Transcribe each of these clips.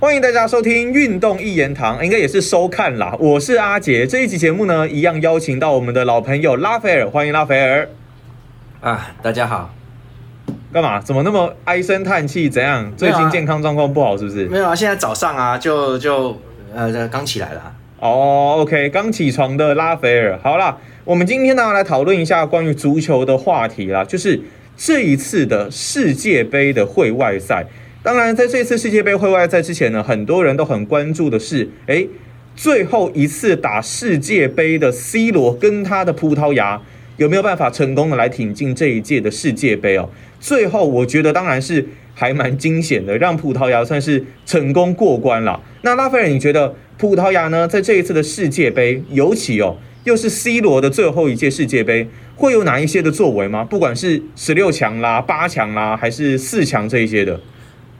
欢迎大家收听《运动一言堂》，应该也是收看啦。我是阿杰，这一集节目呢，一样邀请到我们的老朋友拉斐尔，欢迎拉斐尔。啊，大家好。干嘛？怎么那么唉声叹气？怎样？最近健康状况不好是不是？没有啊，现在早上啊，就就呃刚起来了。哦，OK，刚起床的拉斐尔。好啦，我们今天呢来讨论一下关于足球的话题啦，就是这一次的世界杯的会外赛。当然，在这次世界杯会外赛之前呢，很多人都很关注的是，哎，最后一次打世界杯的 C 罗跟他的葡萄牙有没有办法成功的来挺进这一届的世界杯哦？最后，我觉得当然是还蛮惊险的，让葡萄牙算是成功过关了。那拉斐尔，你觉得葡萄牙呢，在这一次的世界杯，尤其哦，又是 C 罗的最后一届世界杯，会有哪一些的作为吗？不管是十六强啦、八强啦，还是四强这一些的？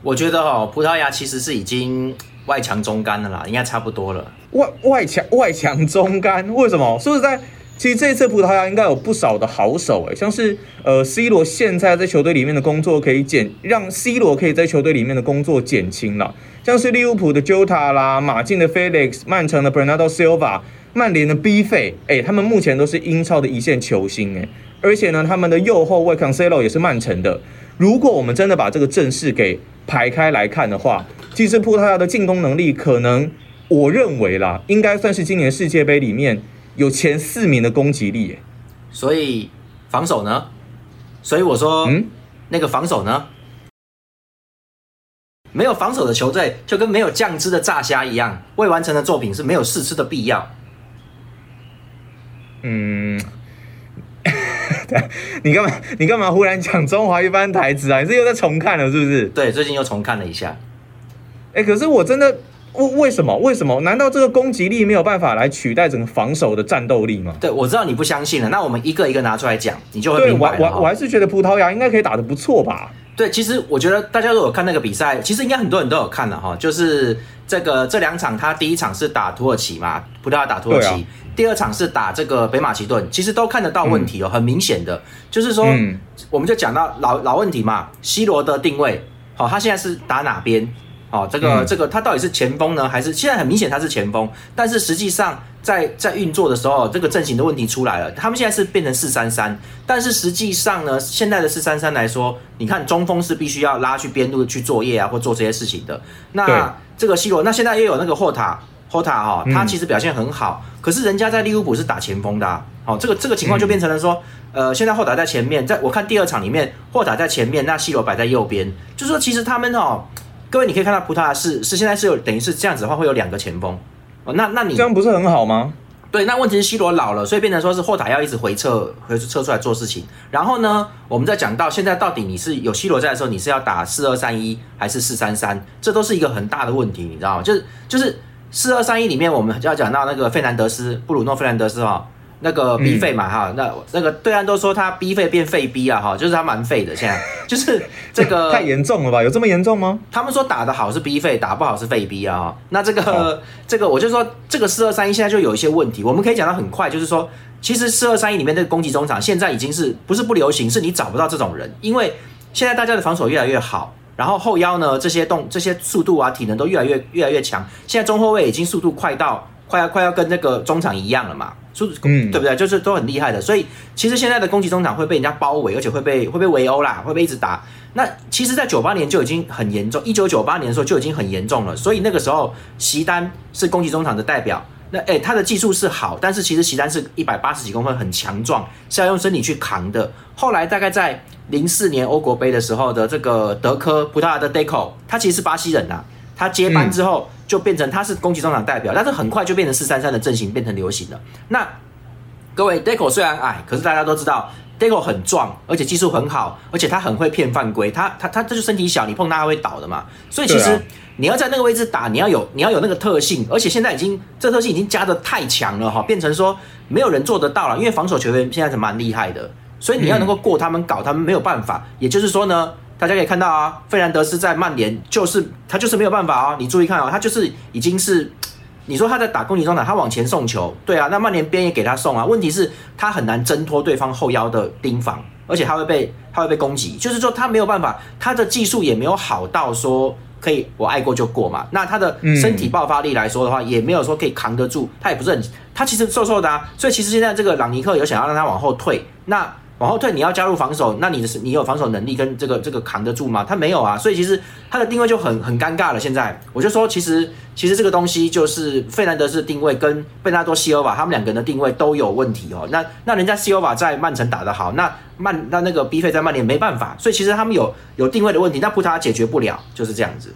我觉得哈，葡萄牙其实是已经外强中干的啦，应该差不多了。外外强外强中干，为什么？说实在，其实这次葡萄牙应该有不少的好手诶，像是呃 C 罗现在在球队里面的工作可以减，让 C 罗可以在球队里面的工作减轻了。像是利物浦的 Jota 啦，马竞的 Felix，曼城的 Bernardo Silva，曼联的 B 费，哎，他们目前都是英超的一线球星诶，而且呢，他们的右后卫 Cancelo 也是曼城的。如果我们真的把这个阵势给排开来看的话，其实葡萄牙的进攻能力可能，我认为啦，应该算是今年世界杯里面有前四名的攻击力。所以防守呢？所以我说，嗯，那个防守呢？没有防守的球队就跟没有酱汁的炸虾一样，未完成的作品是没有试吃的必要。嗯。你干嘛？你干嘛忽然讲中华一番台词啊？你是又在重看了是不是？对，最近又重看了一下。哎，可是我真的为为什么？为什么？难道这个攻击力没有办法来取代整个防守的战斗力吗？对，我知道你不相信了。那我们一个一个拿出来讲，你就会明白我我我还是觉得葡萄牙应该可以打得不错吧？对，其实我觉得大家如果看那个比赛，其实应该很多人都有看了哈。就是这个这两场，他第一场是打土耳其嘛，葡萄牙打土耳其。第二场是打这个北马其顿，其实都看得到问题哦，很明显的，就是说，我们就讲到老老问题嘛，C 罗的定位，好，他现在是打哪边？好，这个这个他到底是前锋呢，还是现在很明显他是前锋，但是实际上在在运作的时候，这个阵型的问题出来了，他们现在是变成四三三，但是实际上呢，现在的四三三来说，你看中锋是必须要拉去边路去作业啊，或做这些事情的，那这个 C 罗，那现在又有那个霍塔。霍塔哈，他其实表现很好，可是人家在利物浦是打前锋的，好，这个这个情况就变成了说，呃，现在霍塔在前面，在我看第二场里面，霍塔在前面，那西罗摆在右边，就是说其实他们哦，各位你可以看到葡萄牙是是现在是有等于是这样子的话会有两个前锋，哦，那那你这样不是很好吗？对，那问题是 C 罗老了，所以变成说是霍塔要一直回撤回撤出来做事情，然后呢，我们再讲到现在到底你是有 C 罗在的时候，你是要打四二三一还是四三三，这都是一个很大的问题，你知道吗？就是就是。四二三一里面，我们就要讲到那个费南德斯，布鲁诺费南德斯哈，那个 B 费嘛哈，那那个对岸都说他 B 费变废 B 啊哈，就是他蛮废的，现在 就是这个 太严重了吧？有这么严重吗？他们说打得好是 B 费，打不好是废 B 啊哈。那这个这个我就说这个四二三一现在就有一些问题，我们可以讲到很快，就是说其实四二三一里面这个攻击中场现在已经是不是不流行，是你找不到这种人，因为现在大家的防守越来越好。然后后腰呢，这些动这些速度啊，体能都越来越越来越强。现在中后卫已经速度快到快要快要跟那个中场一样了嘛，速度对不对？就是都很厉害的。所以其实现在的攻击中场会被人家包围，而且会被会被围殴啦，会被一直打。那其实，在九八年就已经很严重，一九九八年的时候就已经很严重了。所以那个时候，席丹是攻击中场的代表。那诶，他的技术是好，但是其实席丹是一百八十几公分，很强壮，是要用身体去扛的。后来大概在零四年欧国杯的时候的这个德科葡萄牙的 Deco，他其实是巴西人呐，他接班之后就变成他是攻击中场代表，但是很快就变成四三三的阵型变成流行了。那各位 Deco 虽然矮，可是大家都知道 Deco 很壮，而且技术很好，而且他很会骗犯规，他他他这就身体小，你碰他会倒的嘛，所以其实。你要在那个位置打，你要有你要有那个特性，而且现在已经这特性已经加的太强了哈，变成说没有人做得到了，因为防守球员现在是蛮厉害的，所以你要能够过他们搞他们没有办法。也就是说呢，大家可以看到啊，费兰德斯在曼联就是他就是没有办法啊，你注意看啊，他就是已经是你说他在打攻击中场，他往前送球，对啊，那曼联边也给他送啊，问题是他很难挣脱对方后腰的盯防，而且他会被他会被攻击，就是说他没有办法，他的技术也没有好到说。可以我爱过就过嘛。那他的身体爆发力来说的话，也没有说可以扛得住，他也不是很，他其实瘦瘦的啊。所以其实现在这个朗尼克有想要让他往后退，那。往后退，你要加入防守，那你是你有防守能力跟这个这个扛得住吗？他没有啊，所以其实他的定位就很很尴尬了。现在我就说，其实其实这个东西就是费兰德斯的定位跟贝纳多西欧瓦他们两个人的定位都有问题哦。那那人家西欧瓦在曼城打得好，那曼那那个 B 费在曼联没办法，所以其实他们有有定位的问题，那葡萄牙解决不了，就是这样子。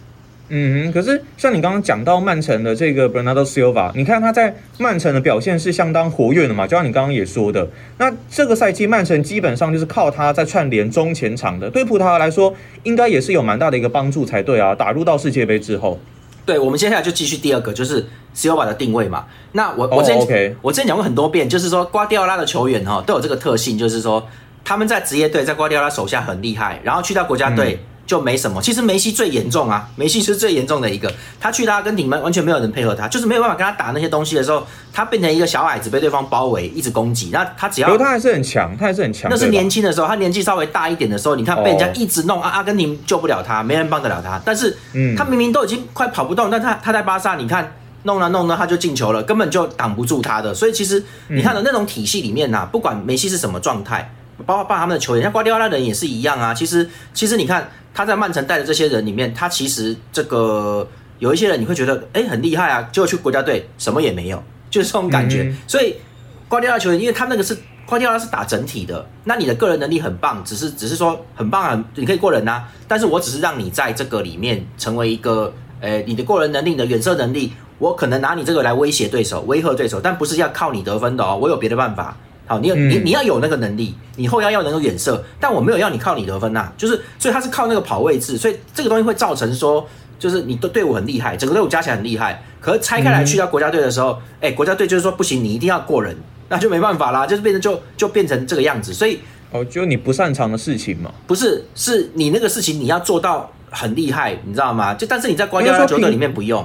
嗯哼，可是像你刚刚讲到曼城的这个 Bernardo Silva，你看他在曼城的表现是相当活跃的嘛，就像你刚刚也说的，那这个赛季曼城基本上就是靠他在串联中前场的，对葡萄牙来说应该也是有蛮大的一个帮助才对啊。打入到世界杯之后，对，我们接下来就继续第二个，就是 Silva 的定位嘛。那我我之前我之前讲过很多遍，就是说瓜迪奥拉的球员哈都有这个特性，就是说他们在职业队在瓜迪奥拉手下很厉害，然后去到国家队。就没什么，其实梅西最严重啊，梅西是最严重的一个。他去阿根廷，完完全没有人配合他，就是没有办法跟他打那些东西的时候，他变成一个小矮子，被对方包围，一直攻击。那他只要，他还是很强，他还是很强。那是年轻的时候，他年纪稍微大一点的时候，你看被人家一直弄，阿阿根廷救不了他，没人帮得了他。但是，他明明都已经快跑不动，但他他在巴萨，你看弄了弄了，他就进球了，根本就挡不住他的。所以其实你看的那种体系里面呐，不管梅西是什么状态，包括包括他们的球员，像瓜迪奥拉人也是一样啊。其实其实你看。他在曼城带的这些人里面，他其实这个有一些人你会觉得哎很厉害啊，结果去国家队什么也没有，就是这种感觉。所以瓜迪奥拉球员，因为他那个是瓜迪奥拉是打整体的，那你的个人能力很棒，只是只是说很棒啊，你可以过人呐。但是我只是让你在这个里面成为一个，呃，你的过人能力你的远射能力，我可能拿你这个来威胁对手、威吓对手，但不是要靠你得分的哦，我有别的办法。好，你有你你要有那个能力，你后腰要能够远射，但我没有要你靠你得分呐，就是所以他是靠那个跑位置，所以这个东西会造成说，就是你的队伍很厉害，整个队伍加起来很厉害，可是拆开来去到国家队的时候，哎，国家队就是说不行，你一定要过人，那就没办法啦，就是变成就就变成这个样子，所以哦，就你不擅长的事情嘛，不是，是你那个事情你要做到很厉害，你知道吗？就但是你在国家球队里面不用。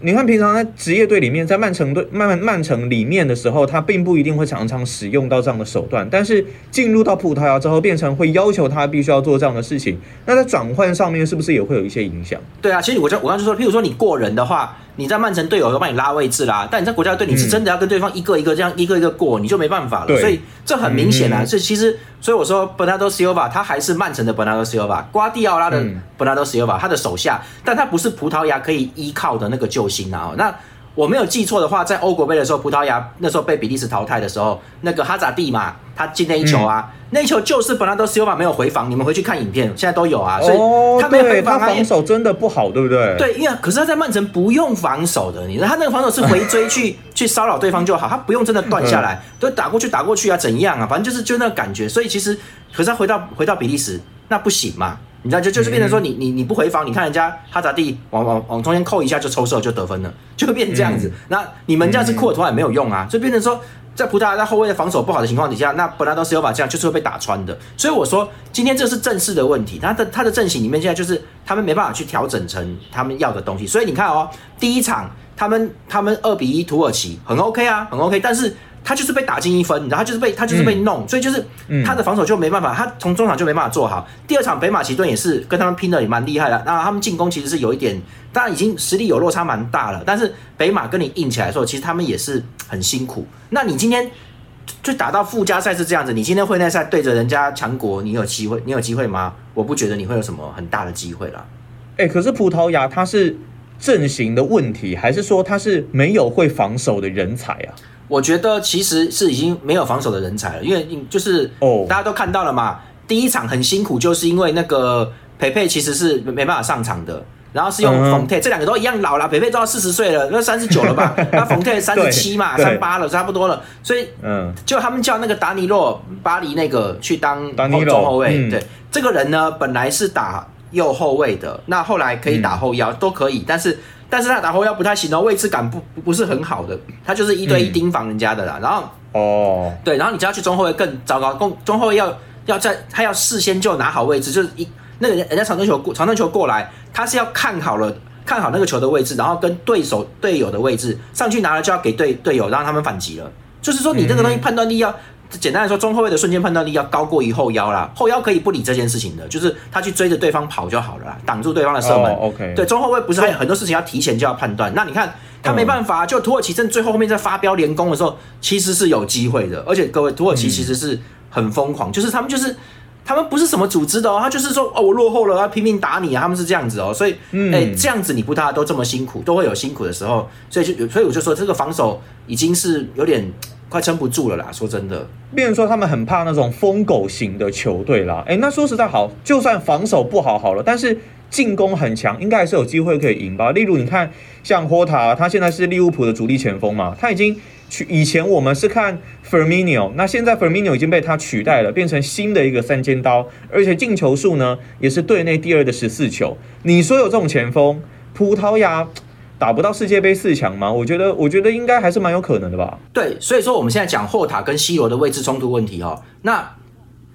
你看，平常在职业队里面，在曼城队、曼曼曼城里面的时候，他并不一定会常常使用到这样的手段。但是进入到葡萄牙之后，变成会要求他必须要做这样的事情。那在转换上面，是不是也会有一些影响？对啊，其实我就我刚就说，譬如说你过人的话。你在曼城队友都帮你拉位置啦，但你在国家队你是真的要跟对方一个一个这样一个一个过，你就没办法了。所以这很明显啊，这其实所以我说 Bernardo Silva 他还是曼城的 Bernardo Silva，，瓜迪奥拉的 Bernardo Silva 他的手下，但他不是葡萄牙可以依靠的那个救星啊。那我没有记错的话，在欧国杯的时候，葡萄牙那时候被比利时淘汰的时候，那个哈扎蒂嘛，他进那一球啊。那一球就是本来都 Silva 没有回防，你们回去看影片，现在都有啊。所以他没有回防，他防守真的不好，对不对？对，因为可是他在曼城不用防守的，你知道他那个防守是回追去 去骚扰对方就好，他不用真的断下来，都打过去打过去啊，怎样啊？反正就是就那个感觉。所以其实，可是他回到回到比利时那不行嘛？你知道就就是变成说你你你不回防，你看人家哈扎蒂往往往中间扣一下就抽射就得分了，就会变成这样子。那你们这样子库尔图瓦也没有用啊，就变成说。在葡萄牙在后卫的防守不好的情况底下，那本拉多斯有把这样就是会被打穿的。所以我说今天这是正式的问题，他的他的阵型里面现在就是他们没办法去调整成他们要的东西。所以你看哦，第一场他们他们二比一土耳其很 OK 啊，很 OK，但是。他就是被打进一分，然后就是被他就是被弄，所以就是他的防守就没办法，他从中场就没办法做好。第二场北马其顿也是跟他们拼的也蛮厉害的，那他们进攻其实是有一点，当然已经实力有落差蛮大了，但是北马跟你硬起来的时候，其实他们也是很辛苦。那你今天就打到附加赛是这样子，你今天会内赛对着人家强国，你有机会？你有机会吗？我不觉得你会有什么很大的机会了。哎，可是葡萄牙他是阵型的问题，还是说他是没有会防守的人才啊？我觉得其实是已经没有防守的人才了，因为就是哦，大家都看到了嘛。第一场很辛苦，就是因为那个培培其实是没办法上场的，然后是用冯泰，这两个都一样老了，培培都要四十岁了，那三十九了吧？那冯泰三十七嘛，三八了，差不多了。所以嗯，就他们叫那个达尼洛巴黎那个去当中后卫，对，这个人呢本来是打右后卫的，那后来可以打后腰都可以，但是。但是他打后腰不太行哦，位置感不不是很好的，他就是一对一盯防人家的啦。然后哦，对，然后你只要去中后卫更糟糕，中中后卫要要在他要事先就拿好位置，就是一那个人人家长传球过长传球过来，他是要看好了看好那个球的位置，然后跟对手队友的位置上去拿了就要给队队友，让他们反击了。就是说你这个东西判断力要简单来说，中后卫的瞬间判断力要高过于后腰啦。后腰可以不理这件事情的，就是他去追着对方跑就好了啦，挡住对方的射门。哦，OK 对，中后卫不是还有很多事情要提前就要判断？那你看他没办法，就土耳其正最后后面在发飙连攻的时候，其实是有机会的。而且各位，土耳其其实是很疯狂，就是他们就是他们不是什么组织的哦，他就是说哦，我落后了，要拼命打你啊，他们是这样子哦。所以，哎、这样子你不大家都这么辛苦，都会有辛苦的时候，所以就所以我就说这个防守已经是有点快撑不住了啦。说真的，变成说他们很怕那种疯狗型的球队啦。哎，那说实在好，就算防守不好好了，但是进攻很强，应该还是有机会可以赢吧。例如你看，像霍塔，他现在是利物浦的主力前锋嘛，他已经取以前我们是看 f e r m i n o 那现在 f e r m i n o 已经被他取代了，变成新的一个三尖刀，而且进球数呢也是队内第二的十四球。你说有这种前锋，葡萄牙打不到世界杯四强吗？我觉得，我觉得应该还是蛮有可能的吧。对，所以说我们现在讲霍塔跟 C 罗的位置冲突问题哦，那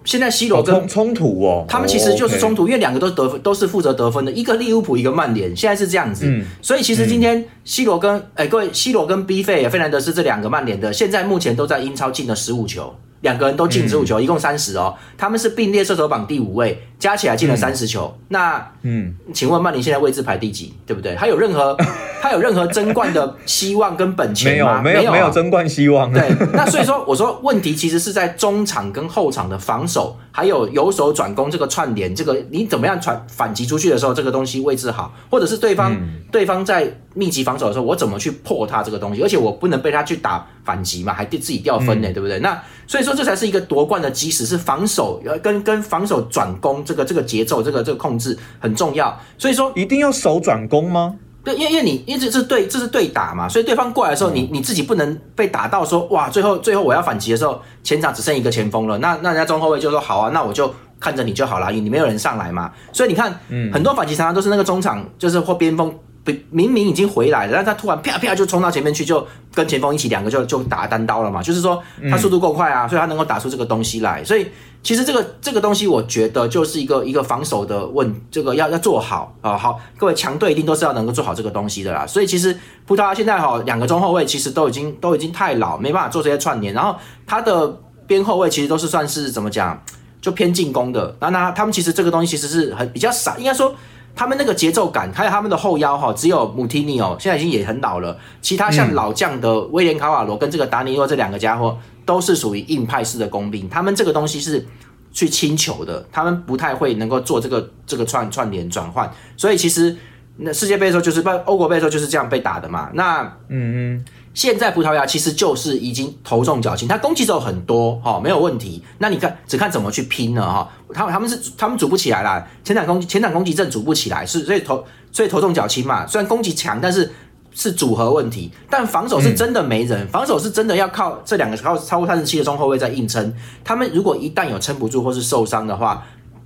现在 C 罗哦，跟冲冲突哦，他们其实就是冲突。突，因为两个都是得分，都是负责得分的，一个利物浦，一个曼联，现在是这样子。嗯所以其实今天 C 罗跟哎、各位，C 罗跟 B 费费兰德斯这两个曼联的，现在目前都在英超进了十五球，两个人都进十五球，一共三十哦。他们是并列射手榜第五位，加起来进了三十球。那嗯，请问曼联现在位置排第几？对不对？他有任何 他有任何争冠的希望跟本钱吗？没有没有啊没有争冠希望。对，那所以说我说问题其实是在中场跟后场的防守，还有由守转攻这个串联，这个你怎么样传反击出去的时候，这个东西位置好，或者是对方、嗯对方在密集防守的时候，我怎么去破他这个东西，而且我不能被他去打反击嘛，还自己掉分呢，嗯对不对？那所以说这才是一个夺冠的基石，是防守呃跟跟防守转攻这个这个节奏这个这个控制很重要，所以说一定要守转攻吗？对，因为因为你因为这是对这是对打嘛，所以对方过来的时候，你你自己不能被打到说哇，最后最后我要反击的时候，前场只剩一个前锋了，那那人家中后卫就说好啊，那我就看着你就好了，你没有人上来嘛，所以你看，嗯很多反击常常都是那个中场就是或边锋。明明明已经回来了，但他突然啪啪就冲到前面去，就跟前锋一起两个就就打单刀了嘛。就是说他速度够快啊，所以他能够打出这个东西来。所以其实这个这个东西，我觉得就是一个一个防守的问，这个要要做好啊。好，各位强队一定都是要能够做好这个东西的啦。所以其实葡萄牙现在哈两个中后卫其实都已经都已经太老，没办法做这些串联。然后他的边后卫其实都是算是怎么讲，就偏进攻的。那那他们其实这个东西其实是很比较少，应该说。他们那个节奏感，还有他们的后腰哈，只有穆提尼哦，现在已经也很老了。其他像老将的威廉卡瓦罗跟这个达尼洛这两个家伙，都是属于硬派式的工兵。他们这个东西是去清球的，他们不太会能够做这个这个串串联转换。所以其实那世界杯的时候，就是不欧国杯的时候就是这样被打的嘛。那嗯嗯，现在葡萄牙其实就是已经头重脚轻，他攻击手很多哈、哦，没有问题。那你看，只看怎么去拼了哈、他们他们是他们组不起来啦，前场攻前场攻击阵组不起来，是所以头所以头重脚轻嘛。虽然攻击强，但是是组合问题。但防守是真的没人，防守是真的要靠这两个超超过三十七的中后卫在硬撑。他们如果一旦有撑不住或是受伤的话，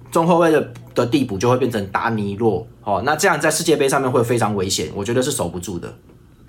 中后卫的的地补就会变成达尼洛哦，那这样在世界杯上面会非常危险，我觉得是守不住的。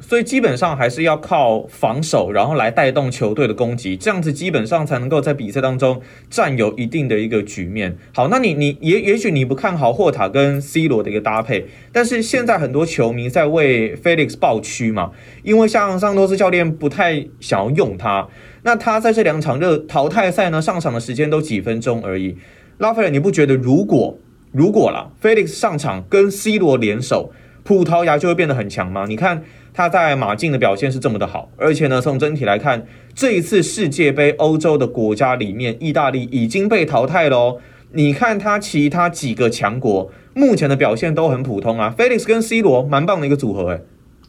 所以基本上还是要靠防守，然后来带动球队的攻击，这样子基本上才能够在比赛当中占有一定的一个局面。好，那你你也也许你不看好霍塔跟 C 罗的一个搭配，但是现在很多球迷在为 Felix 抱屈嘛，因为像桑托斯教练不太想要用他，那他在这两场热淘汰赛呢上场的时间都几分钟而已。拉斐尔，你不觉得如果如果啦，Felix 上场跟 C 罗联手，葡萄牙就会变得很强吗？你看他在马竞的表现是这么的好，而且呢，从整体来看，这一次世界杯欧洲的国家里面，意大利已经被淘汰喽。你看他其他几个强国目前的表现都很普通啊，Felix 跟 C 罗蛮棒的一个组合哎、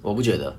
我不觉得，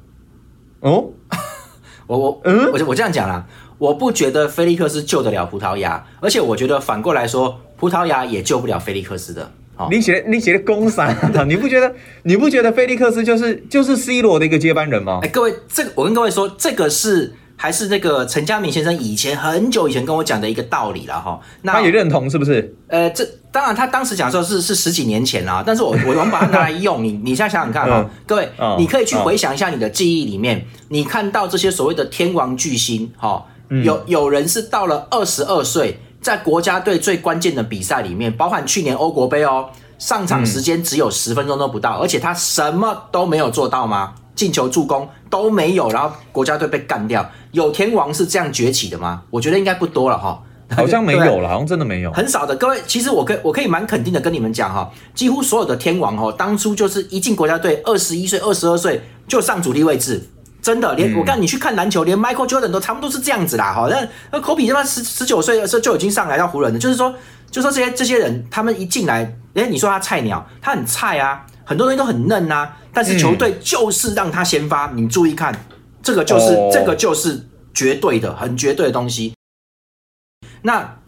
哦，我我嗯我我这样讲啦，我不觉得菲利克斯救得了葡萄牙，而且我觉得反过来说，葡萄牙也救不了菲利克斯的。好、你写你写的公散，你不觉得你不觉得菲利克斯就是就是 C 罗的一个接班人吗哎、？各位，这个我跟各位说，这个是还是那个陈家明先生以前很久以前跟我讲的一个道理了哈。那他也认同是不是？呃，这当然他当时讲的时候是是十几年前啦，但是我我我们把它拿来用，你你现在想想看哈、嗯各位，嗯你可以去回想一下你的记忆里面，你看到这些所谓的天王巨星哈、有有人是到了二十二岁，在国家队最关键的比赛里面，包含去年欧国杯哦，上场时间只有十分钟都不到，而且他什么都没有做到吗？进球、助攻都没有，然后国家队被干掉。有天王是这样崛起的吗？我觉得应该不多了哈。好像没有了，好像真的没有。很少的，各位，其实我可以我可以蛮肯定的跟你们讲哈，几乎所有的天王哦，当初就是一进国家队，二十一岁、二十二岁就上主力位置，真的，连、嗯我看你去看篮球，连 Michael Jordan 都差不多是这样子啦哈。那那 Kobe 他妈十十九岁的时候就已经上来到湖人了，就是说，就说这些这些人，他们一进来，哎，你说他菜鸟，他很菜啊，很多东西都很嫩啊，但是球队就是让他先发，你注意看，这个就是、哦这个就是绝对的，很绝对的东西。那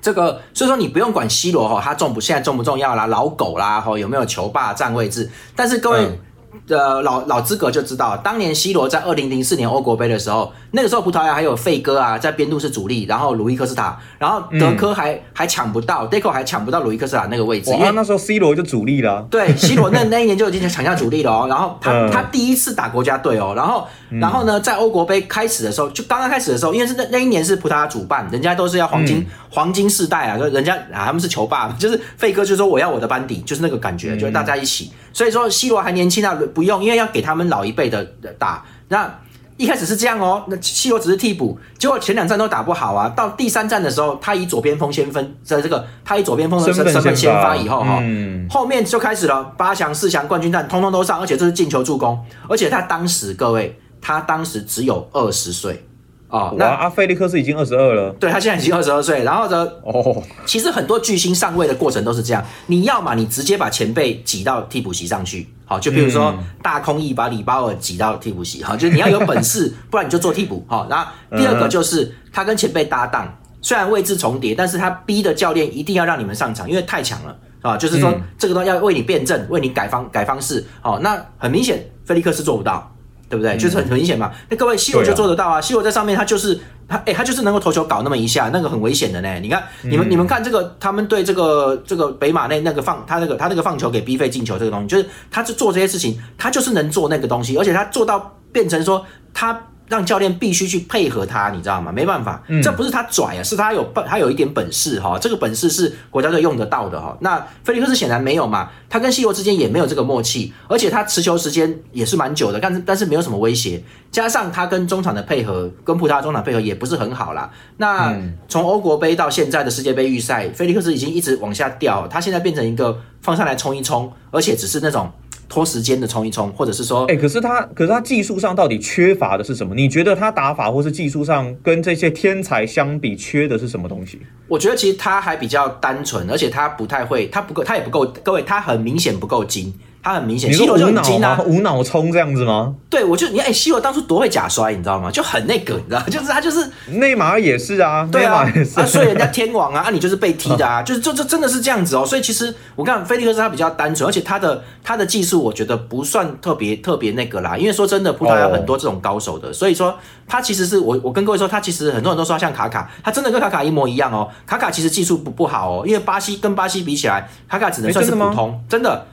这个，所以说你不用管 C 罗哈，他重不现在重不重要啦，老狗啦，哈有没有球霸占位置？但是各位。嗯呃，老老资格就知道，当年 C 罗在二零零四年欧国杯的时候，那个时候葡萄牙还有费哥啊，在边路是主力，然后鲁伊科斯塔，然后德科还、还抢不到，Deco 还抢不到鲁伊科斯塔那个位置，因哇，为那时候 C 罗就主力了啊。对，C 罗 那那一年就已经抢下主力了哦。然后他、嗯他第一次打国家队哦，然后然后呢，在欧国杯开始的时候，就刚刚开始的时候，因为是那那一年是葡萄牙主办，人家都是要黄金、黄金世代啊，就人家啊他们是球霸，就是费哥就说我要我的班底，就是那个感觉，就是大家一起。所以说 C 罗还年轻啊，不用，因为要给他们老一辈的打。那一开始是这样哦，那 C 罗只是替补，结果前两站都打不好啊。到第三站的时候，他以左边锋先分，在这个他以左边锋的身身份先先发发以后哈、嗯后面就开始了八强、四强、冠军战，通通都上，而且这是进球助攻，而且他当时各位，他当时只有二十岁哦，那阿菲利克斯已经二十二了。对他现在已经二十二岁，然后呢，哦，其实很多巨星上位的过程都是这样，你要么你直接把前辈挤到替补席上去，好，就比如说大空翼把里巴尔挤到替补席，好，就是你要有本事，不然你就做替补，好。然后第二个就是他跟前辈搭档，虽然位置重叠，但是他逼的教练一定要让你们上场，因为太强了啊，就是说嗯这个东西要为你辩证，为你改方改方式，哦，那很明显菲利克斯做不到。对不对？就是很很明显嘛。那各位西罗对啊就做得到啊。西罗在上面，他就是他，哎、他就是能够投球搞那么一下，那个很危险的呢。你看，你们、你们看这个，他们对这个这个北马内那个放他那个他那个放球给逼费进球这个东西，就是他是做这些事情，他就是能做那个东西，而且他做到变成说他。让教练必须去配合他，你知道吗？没办法，这不是他拽啊，是他有本，他有一点本事哈。这个本事是国家队用得到的哈。那菲利克斯显然没有嘛，他跟西罗之间也没有这个默契，而且他持球时间也是蛮久的，但是但是没有什么威胁，加上他跟中场的配合，跟葡萄牙中场配合也不是很好啦。那从欧国杯到现在的世界杯预赛，菲利克斯已经一直往下掉，他现在变成一个放上来冲一冲，而且只是那种拖时间的冲一冲，或者是说哎、可是他，可是他技术上到底缺乏的是什么？你觉得他打法或是技术上跟这些天才相比，缺的是什么东西？我觉得其实他还比较单纯，而且他不太会，他不够，他也不够，各位，他很明显不够精，他很明显你，C 罗就说无脑很精啊吗？，无脑冲这样子吗？对我就你哎西罗当初多会假摔，你知道吗？就很那个，你知道，就是他就是内马尔也是啊，对啊。啊，所以人家天王啊，啊你就是被踢的啊，就是就这真的是这样子哦。所以其实我看菲利克斯他比较单纯，而且他的他的技术我觉得不算特别特别那个啦，因为说真的，葡萄牙哦很多这种高手的，所以说他其实是我我跟各位说，他其实很多人都说他像卡卡，他真的跟卡卡一模一样哦。卡卡其实技术不不好哦，因为巴西跟巴西比起来，卡卡只能算是普通，真的。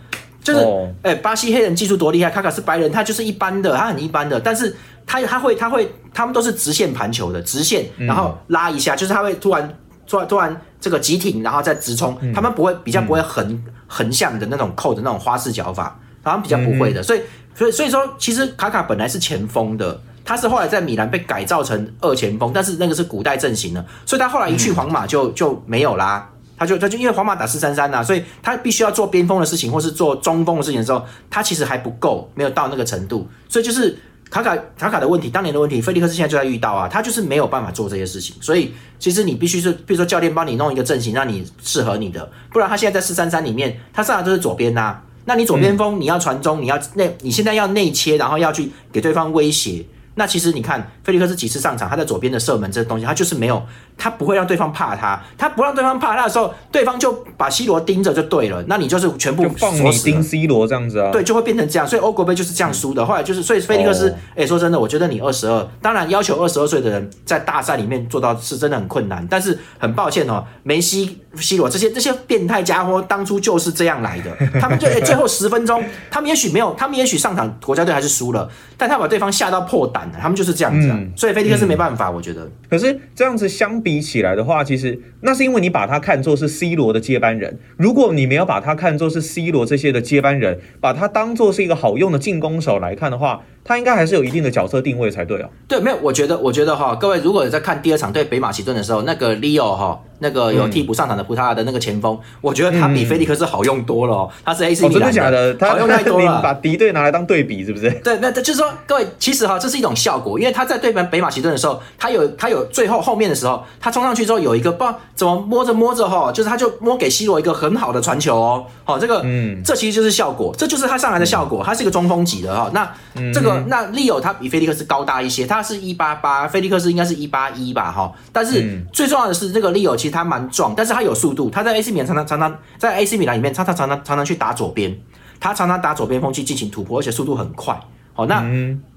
就是，哎、哦巴西黑人技术多厉害，卡卡是白人，他就是一般的，他很一般的，但是他他会他会，他们都是直线盘球的，直线，然后拉一下，就是他会突然突然突然这个急停，然后再直冲，他们不会比较不会横、横向的那种扣的那种花式脚法，他们比较不会的，所以所以所以说，其实卡卡本来是前锋的。他是后来在米兰被改造成二前锋，但是那个是古代阵型的，所以他后来一去皇马就就没有啦。他就他就因为皇马打四三三呐，所以他必须要做边锋的事情，或是做中锋的事情的时候，他其实还不够，没有到那个程度，所以就是卡卡卡卡的问题，当年的问题，菲利克斯现在就在遇到啊，他就是没有办法做这些事情，所以其实你必须是，比如说教练帮你弄一个阵型，让你适合你的，不然他现在在四三三里面，他上来都是左边呐、那你左边锋你要传中，你要内，你现在要内切，然后要去给对方威胁。那其实你看，菲利克斯几次上场，他在左边的射门这东西，他就是没有，他不会让对方怕他，他不让对方怕他的时候，对方就把 C 罗盯着就对了，那你就是全部放你锁死盯 C 罗这样子啊？对，就会变成这样。所以欧国杯就是这样输的。后来就是，所以菲利克斯，哦哎、说真的，我觉得你二十二，当然要求二十二岁的人在大赛里面做到是真的很困难。但是很抱歉哦，梅西、C 罗这些这些变态家伙当初就是这样来的。他们就、欸 最后十分钟，他们也许没有，他们也许上场国家队还是输了，但他把对方吓到破胆了，他们就是这样子、啊。嗯所以菲利克斯没办法，我觉得。可是这样子相比起来的话，其实那是因为你把他看作是 C 罗的接班人。如果你没有把他看作是 C 罗这些的接班人，把他当做是一个好用的进攻手来看的话，他应该还是有一定的角色定位才对哦。对，没有，我觉得，我觉得哈，各位如果在看第二场对北马其顿的时候，那个 Leo 哈，那个有替补上场的葡萄牙的那个前锋，我觉得他比菲利克斯好用多了哦。他是 AC 米兰真的假的？好用太多了。把敌对拿来当对比，是不是？对，那就是说，各位其实哈，这是一种效果，因为他在对北北马其顿的时候，他有他有最后后面的时候，他冲上去之后有一个不知道怎么摸着摸着哈，就是他就摸给 C 罗一个很好的传球哦。好，这个嗯，这其实就是效果，这就是他上来的效果。他是一个中锋级的哈。那这个那 Leo 他。比菲利克斯高大一些，他是一八八，菲利克斯应该是一八一吧，哈。但是最重要的是，这个利友其实他蛮壮，但是他有速度。他在 AC 米兰常常常常在 AC 米兰里面，常常常常常常去打左边，他常常打左边锋去进行突破，而且速度很快。好，那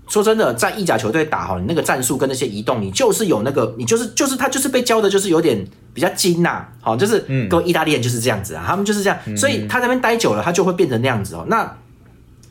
说真的，在意甲球队打哈，你那个战术跟那些移动，你就是有那个，你就是就是他就是被教的，就是有点比较精呐。好，就是各位意大利人就是这样子啊，他们就是这样，所以他那边待久了，他就会变成那样子哦。那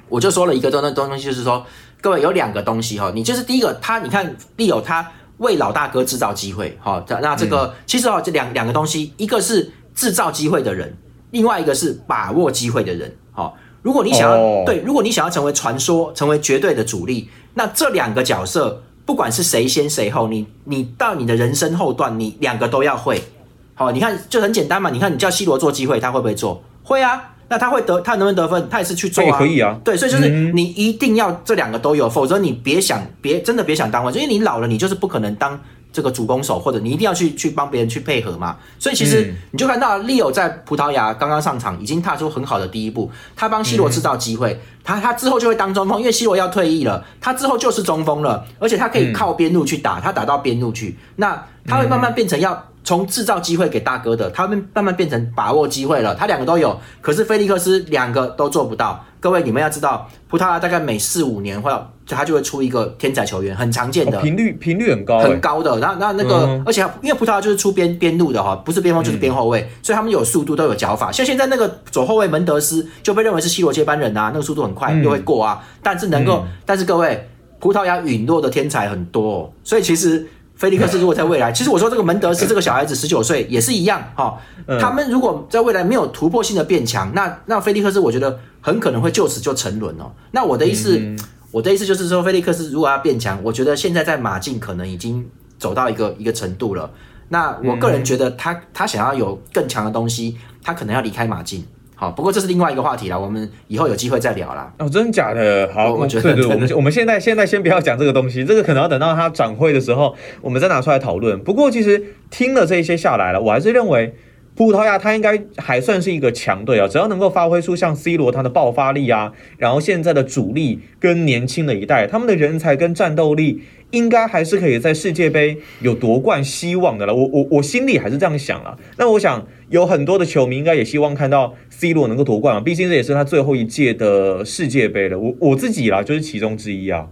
我就说了一个东东东西，就是说。各位有两个东西哈，你就是第一个，他你看利友他为老大哥制造机会哈，那这个其实哦这两两个东西，一个是制造机会的人，另外一个是把握机会的人。好，如果你想要对，如果你想要成为传说，成为绝对的主力，那这两个角色不管是谁先谁后，你你到你的人生后段，你两个都要会。好，你看就很简单嘛，你看你叫 C 罗做机会，他会不会做？会啊。那他会得，他能不能得分？他也是去做啊。可以啊。对，所以就是你一定要这两个都有，否则你别想，别真的别想当官，因为你老了，你就是不可能当这个主攻手，或者你一定要去去帮别人去配合嘛。所以其实你就看到 Leo 在葡萄牙刚刚上场，已经踏出很好的第一步，他帮 C 罗制造机会，他他之后就会当中锋，因为 C 罗要退役了，他之后就是中锋了，而且他可以靠边路去打，他打到边路去，那他会慢慢变成要。从制造机会给大哥的，他们慢慢变成把握机会了。他两个都有，可是菲利克斯两个都做不到。各位，你们要知道，葡萄牙大概每四五年会，他就会出一个天才球员，很常见的频率，频率很高，很高的。然后，然后那个，而且因为葡萄牙就是出边边路的哈，不是边锋就是边后卫，所以他们有速度，都有脚法。像现在那个左后卫门德斯就被认为是 C 罗接班人啊，那个速度很快，又会过啊。但是能够，但是各位，葡萄牙陨落的天才很多，所以其实。菲利克斯如果在未来，其实我说这个门德斯这个小孩子十九岁也是一样哈。他们如果在未来没有突破性的变强，那那菲利克斯我觉得很可能会就此就沉沦哦。那我的意思，我的意思就是说，菲利克斯如果要变强，我觉得现在在马竞可能已经走到一个一个程度了。那我个人觉得他他想要有更强的东西，他可能要离开马竞。好，不过这是另外一个话题了，我们以后有机会再聊啦。哦，真的假的？好，我觉得对对，我们我们现在现在先不要讲这个东西，这个可能要等到他展会的时候，我们再拿出来讨论。不过其实听了这一些下来了，我还是认为葡萄牙他应该还算是一个强队啊，只要能够发挥出像 C 罗他的爆发力啊，然后现在的主力跟年轻的一代，他们的人才跟战斗力。应该还是可以在世界杯有夺冠希望的了，我我我心里还是这样想了。那我想有很多的球迷应该也希望看到 C 罗能够夺冠嘛，毕竟这也是他最后一届的世界杯了。我我自己啦，就是其中之一啊。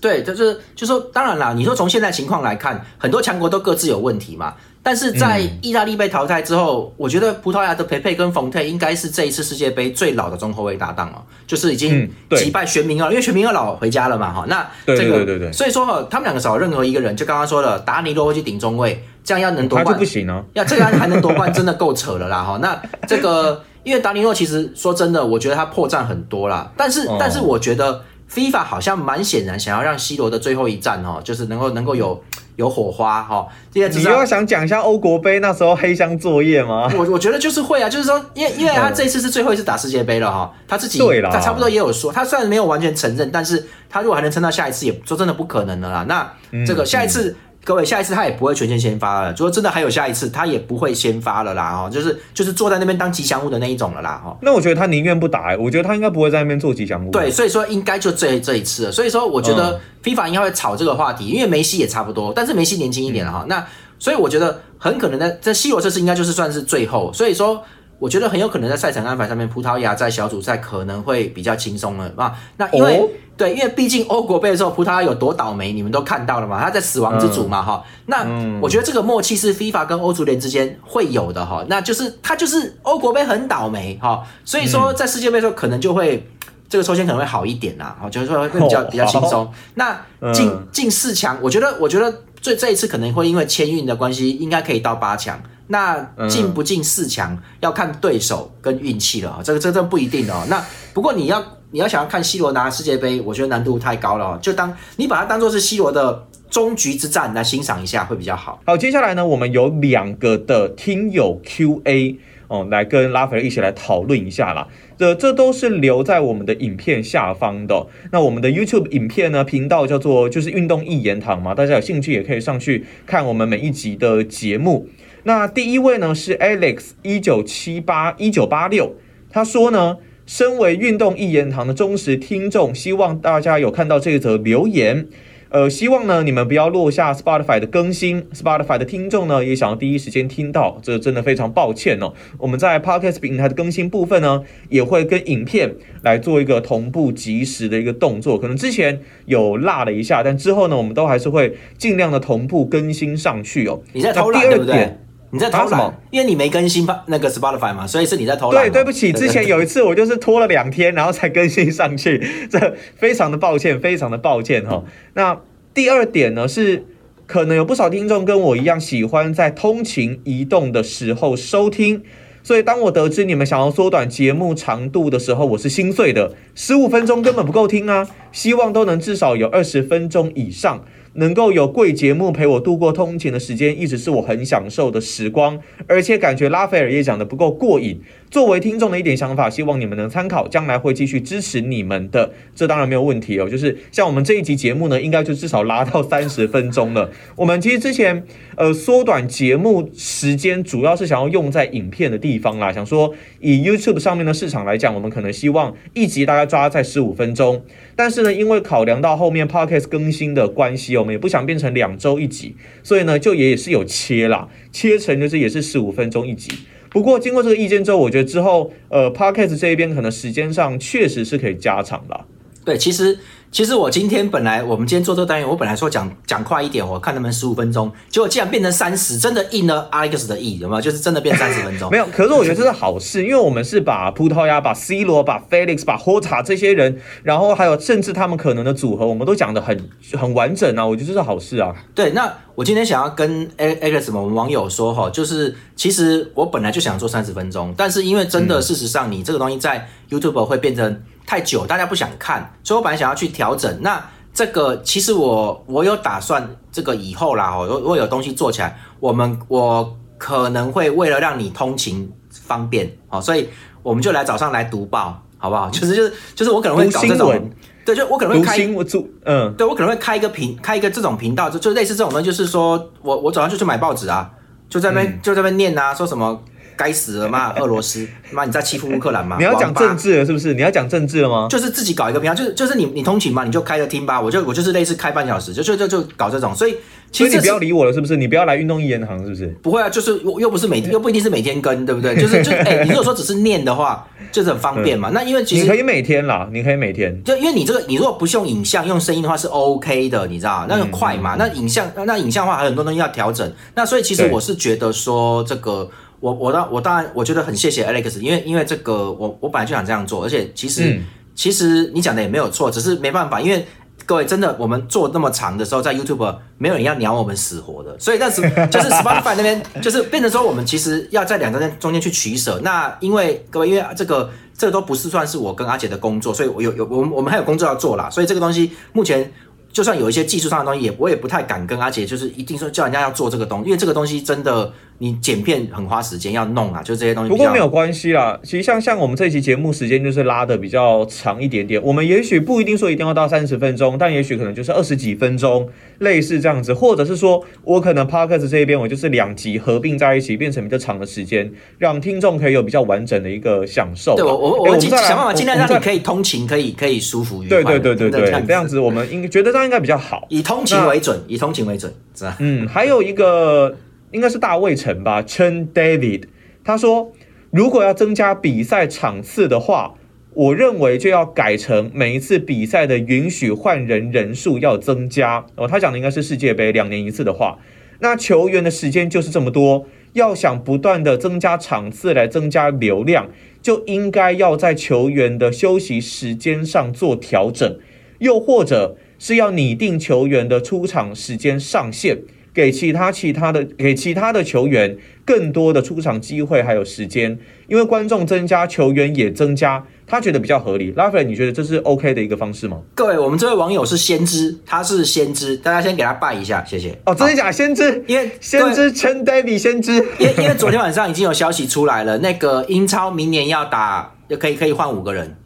对，就是就说当然啦，你说从现在情况来看，很多强国都各自有问题嘛。但是在意大利被淘汰之后，我觉得葡萄牙的佩佩跟冯特应该是这一次世界杯最老的中后卫搭档哦，就是已经击败玄明二，因为玄明二老回家了嘛哈。那这个对对对，所以说哈，他们两个少任何一个人，就刚刚说的达尼洛会去顶中卫，这样要能夺冠就不行哦，要这样还能夺冠，真的够扯了啦哈。那这个因为达尼洛其实说真的，我觉得他破绽很多啦，但是但是我觉得。FIFA 好像蛮显然想要让 C 罗的最后一战哦，就是能够能够有有火花哈。你又要想讲一下欧国杯那时候黑箱作业吗？我我觉得就是会啊，就是说，因为因为他这次是最后一次打世界杯了哈，他自己他差不多也有说，他虽然没有完全承认，但是他如果还能撑到下一次，也说真的不可能的啦。那这个下一次。各位，下一次他也不会全线先发了。如果真的还有下一次，他也不会先发了啦。哈，就是就是坐在那边当吉祥物的那一种了啦。哈，那我觉得他宁愿不打。我觉得他应该不会在那边做吉祥物。对，所以说应该就这这一次了。所以说，我觉得 FIFA 应该会炒这个话题，因为梅西也差不多，但是梅西年轻一点了哈。那所以我觉得很可能在在西罗这次应该就是算是最后。所以说。我觉得很有可能在赛程安排上面，葡萄牙在小组赛可能会比较轻松了啊。那因为对，因为毕竟欧国杯的时候，葡萄牙有多倒霉，你们都看到了嘛？他在死亡之组嘛，哈。那我觉得这个默契是 FIFA 跟欧足联之间会有的哈。那就是他就是欧国杯很倒霉哈，所以说在世界杯的时候可能就会这个抽签可能会好一点呐，好，就是说会比较比较轻松。那进进四强，我觉得我觉得最这一次可能会因为签运的关系，应该可以到八强。那进不进四强要看对手跟运气了啊，这个这这不一定哦。那不过你要你要想要看 C 罗拿世界杯，我觉得难度太高了，就当你把它当做是 C 罗的终局之战来欣赏一下会比较好。好，接下来呢，我们有两个的听友 Q&A 哦，来跟拉斐尔一起来讨论一下啦。这这都是留在我们的影片下方的。那我们的 YouTube 影片呢频道叫做就是运动一言堂嘛，大家有兴趣也可以上去看我们每一集的节目。那第一位呢是 Alex 一九七八一九八六，他说呢，身为运动一言堂的忠实听众，希望大家有看到这则留言。呃，希望呢你们不要落下 Spotify 的更新，Spotify 的听众呢也想要第一时间听到，这真的非常抱歉哦。我们在 Podcast 平台的更新部分呢，也会跟影片来做一个同步及时的一个动作，可能之前有落了一下，但之后呢，我们都还是会尽量的同步更新上去哦。你在偷懒对不对？你在偷懒，因为你没更新那个 Spotify 嘛，所以是你在偷懒。对，对不起，之前有一次我就是拖了两天，然后才更新上去，这非常的抱歉，非常的抱歉哈。那第二点呢，是可能有不少听众跟我一样喜欢在通勤移动的时候收听，所以当我得知你们想要缩短节目长度的时候，我是心碎的。十五分钟根本不够听啊，希望都能至少有二十分钟以上。能够有贵节目陪我度过通勤的时间，一直是我很享受的时光，而且感觉拉斐尔也讲的不够过瘾。作为听众的一点想法，希望你们能参考，将来会继续支持你们的，这当然没有问题哦。就是像我们这一集节目呢，应该就至少拉到三十分钟了。我们其实之前呃缩短节目时间，主要是想要用在影片的地方啦。想说以 YouTube 上面的市场来讲，我们可能希望一集大概抓在十五分钟，但是呢，因为考量到后面 Podcast 更新的关系，我们也不想变成两周一集，所以呢，就也是有切啦，切成就是也是十五分钟一集。不过经过这个意见之后，我觉得之后呃，Podcast 这一边可能时间上确实是可以加长了。对，其实。其实我今天本来我们今天做这个单元，我本来说讲讲快一点，我看他们十五分钟，结果竟然变成三十，真的应了 Alex 的意，有没有？就是真的变三十分钟。没有，可是我觉得这是好事，因为我们是把葡萄牙、把 C 罗、把 Felix、把 Hota 这些人，然后还有甚至他们可能的组合，我们都讲的很很完整啊，我觉得这是好事啊。对，那我今天想要跟 Alex 我们网友说哈，就是其实我本来就想做三十分钟，但是因为真的事实上你这个东西在 YouTube 会变成。太久，大家不想看，所以我本来想要去调整。那这个其实我我有打算，这个以后啦，我我有东西做起来，我们我可能会为了让你通勤方便，好，所以我们就来早上来读报，好不好？就是就是就是我可能会搞这种，对，就我可能会开，我主，嗯，对我可能会开一个频，开一个这种频道，就就类似这种东西，就是说我我早上就去买报纸啊，就在那就在那念啊，说什么。该死了嘛，俄罗斯！妈，你在欺负乌克兰吗？你要讲政治了是不是？你要讲政治了吗？就是自己搞一个频道，就是就是你你通勤嘛，你就开着听吧。我就我就是类似开半小时，就就就就搞这种。所以其实你不要理我了，是不是？你不要来运动一言堂，是不是？不会啊，就是又不是每又不一定是每天跟，对不对？就是就 哎，你如果说只是念的话，就是很方便嘛。那因为其实你可以每天啦，你可以每天。就因为你这个，你如果不是用影像，用声音的话是 OK 的，你知道那个快嘛。那影像那影像的话，还有很多东西要调整。那所以其实我是觉得说这个。我我当我当然我觉得很谢谢 Alex，因为因为这个我我本来就想这样做，而且其实其实你讲的也没有错，只是没办法，因为各位真的我们做那么长的时候，在 YouTube 没有人要鸟我们死活的，所以那时 就是 Spotify 那边就是变成说我们其实要在两个人中间去取舍。那因为各位因为这个这个都不是算是我跟阿杰的工作，所以我有有我们我们还有工作要做啦，所以这个东西目前。就算有一些技术上的东西，也我也不太敢跟阿杰，就是一定说叫人家要做这个东西，因为这个东西真的你剪片很花时间要弄啊，就这些东西。不过没有关系啦，其实像像我们这期节目时间就是拉的比较长一点点，我们也许不一定说一定要到三十分钟，但也许可能就是二十几分钟，类似这样子，或者是说我可能 podcast 这一边我就是两集合并在一起，变成比较长的时间，让听众可以有比较完整的一个享受。对我我我想办法尽量让你可以通勤，可以可以舒服愉快。对对对对对，这样子我们应觉得这样。应该比较好，以通勤为准，以通勤为准，是吧？嗯，还有一个应该是大卫城吧，Chen David，他说，如果要增加比赛场次的话，我认为就要改成每一次比赛的允许换人人数要增加。哦，他讲的应该是世界杯两年一次的话，那球员的时间就是这么多，要想不断的增加场次来增加流量，就应该要在球员的休息时间上做调整，又或者。是要拟定球员的出场时间上限，给其他其他的给其他的球员更多的出场机会还有时间，因为观众增加，球员也增加，他觉得比较合理。拉斐，你觉得这是 OK 的一个方式吗？各位，我们这位网友是先知，他是先知，大家先给他拜一下，谢谢。哦，真的假？先知，因为先知陈 David 先知，因为因为昨天晚上已经有消息出来了，那个英超明年要打，可以可以换五个人。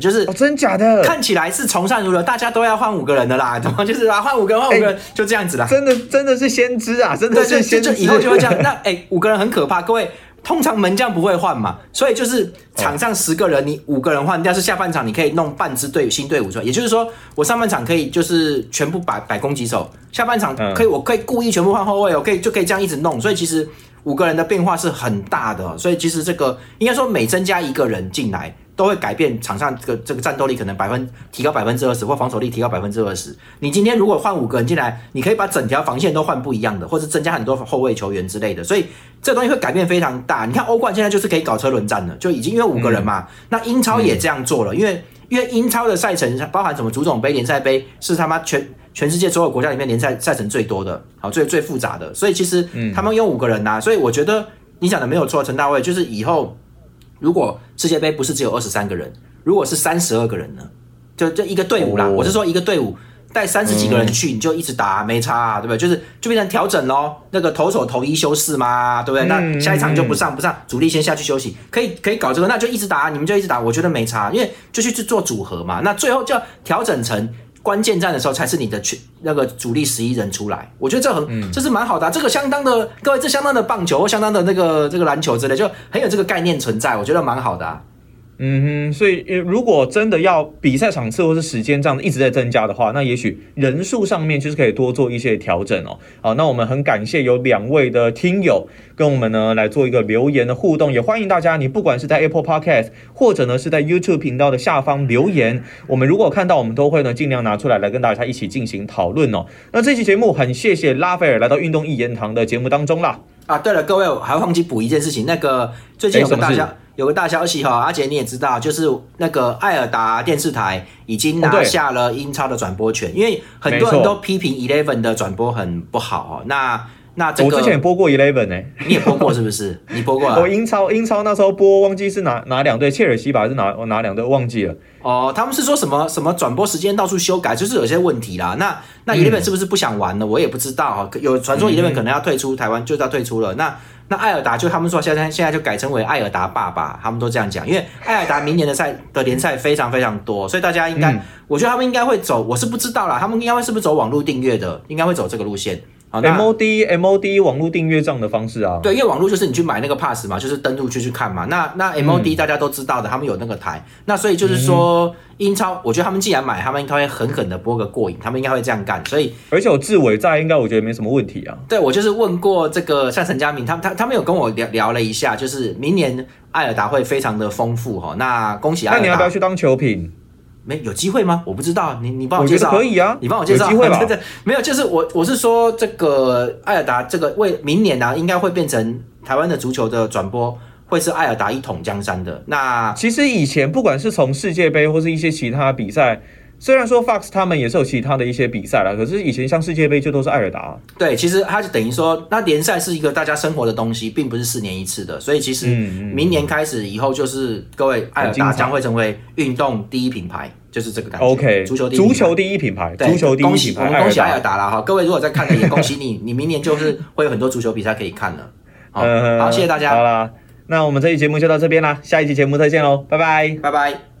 就是哦，真假的，看起来是从善如流，大家都要换五个人的啦，怎 么就是啊，换五个人，换五个人，就这样子啦。真的真的是先知啊，真的是先知，以后就会这样。那哎，五个人很可怕，各位，通常门将不会换嘛，所以就是场上十个人，你五个人换掉，是下半场你可以弄半支队新队伍出来，也就是说，我上半场可以就是全部摆摆攻击手，下半场可以我可以故意全部换后卫，我可以就可以这样一直弄，所以其实五个人的变化是很大的，所以其实这个应该说每增加一个人进来。都会改变场上这个这个战斗力，可能百分提高百分之二十，或防守力提高百分之二十。你今天如果换五个人进来，你可以把整条防线都换不一样的，或是增加很多后卫球员之类的。所以这东西会改变非常大。你看欧冠现在就是可以搞车轮战了，就已经因为五个人嘛。那英超也这样做了，因为因为英超的赛程包含什么足总杯、联赛杯，是他妈全全世界所有国家里面联赛赛程最多的，好最最复杂的。所以其实他们用五个人呐，所以我觉得你讲的没有错，陈大卫就是以后。如果世界杯不是只有二十三个人，如果是三十二个人呢？就就一个队伍啦。我是说一个队伍带三十几个人去，你就一直打没差，啊，对不对？就是就变成调整喽。那个投手投一休四嘛，对不对？那下一场就不上不上，主力先下去休息，可以可以搞这个，那就一直打，你们就一直打，我觉得没差，因为就去去做组合嘛。那最后就要调整成。关键战的时候才是你的全那个主力十一人出来，我觉得这很这是蛮好的，这个相当的各位，这相当的棒球或相当的那个这个篮球之类，就很有这个概念存在，我觉得蛮好的。嗯哼，所以如果真的要比赛场次或是时间这样一直在增加的话，那也许人数上面就是可以多做一些调整哦。好，那我们很感谢有两位的听友跟我们呢来做一个留言的互动，也欢迎大家，你不管是在 Apple Podcast 或者呢是在 YouTube 频道的下方留言，我们如果看到，我们都会呢尽量拿出来来跟大家一起进行讨论哦。那这期节目很谢谢拉斐尔来到运动一言堂的节目当中啦。啊，对了，各位我还忘记补一件事情，那个最近有个大消有个大消息哈，阿杰你也知道，就是那个艾尔达电视台已经拿下了英超的转播权，因为很多人都批评 Eleven 的转播很不好哦，那。那这个我之前也播过 Eleven 呢，你也播过是不是？你播过？我英超英超那时候播，忘记是哪哪两队，切尔西吧，还是哪哪两队忘记了。哦，他们是说什么什么转播时间到处修改，就是有些问题啦。那那 Eleven 是不是不想玩了？我也不知道哈。有传说 Eleven 可能要退出台湾，就要退出了。那那艾尔达就他们说现在现在就改成为艾尔达爸爸，他们都这样讲，因为艾尔达明年的赛的联赛非常非常多，所以大家应该，我觉得他们应该会走，我是不知道啦，他们应该会是不是走网络订阅的，应该会走这个路线。MOD MOD 网络订阅这样的方式啊，对，因为网络就是你去买那个 pass 嘛，就是登录去去看嘛。那那 MOD 大家都知道的，他们有那个台。那所以就是说，英超，我觉得他们既然买，他们应该会狠狠的播个过瘾，他们应该会这样干。所以，而且有志伟在，应该我觉得没什么问题啊。对，我就是问过这个像陈家明，他他他们有跟我聊聊了一下，就是明年艾尔达会非常的丰富哈。那恭喜艾尔达，那你要不要去当球品？没有机会吗？我不知道，你你帮我介绍可以啊，你帮我介绍机会吧？没有，就是我我是说这个艾尔达这个为明年呢，应该会变成台湾的足球的转播，会是艾尔达一统江山的。那其实以前不管是从世界杯或是一些其他比赛。虽然说 Fox 他们也是有其他的一些比赛了，可是以前像世界杯就都是艾尔达。对，其实它就等于说，那联赛是一个大家生活的东西，并不是四年一次的。所以其实明年开始以后，就是各位艾尔达将会成为运动第一品牌，就是这个感觉。OK，足球足球第一品牌，足球第一品牌。我们恭喜艾尔达了哈！各位如果在看的也恭喜你，你明年就是会有很多足球比赛可以看了。好，好，谢谢大家。那我们这期节目就到这边啦，下一期节目再见喽，拜拜，拜拜。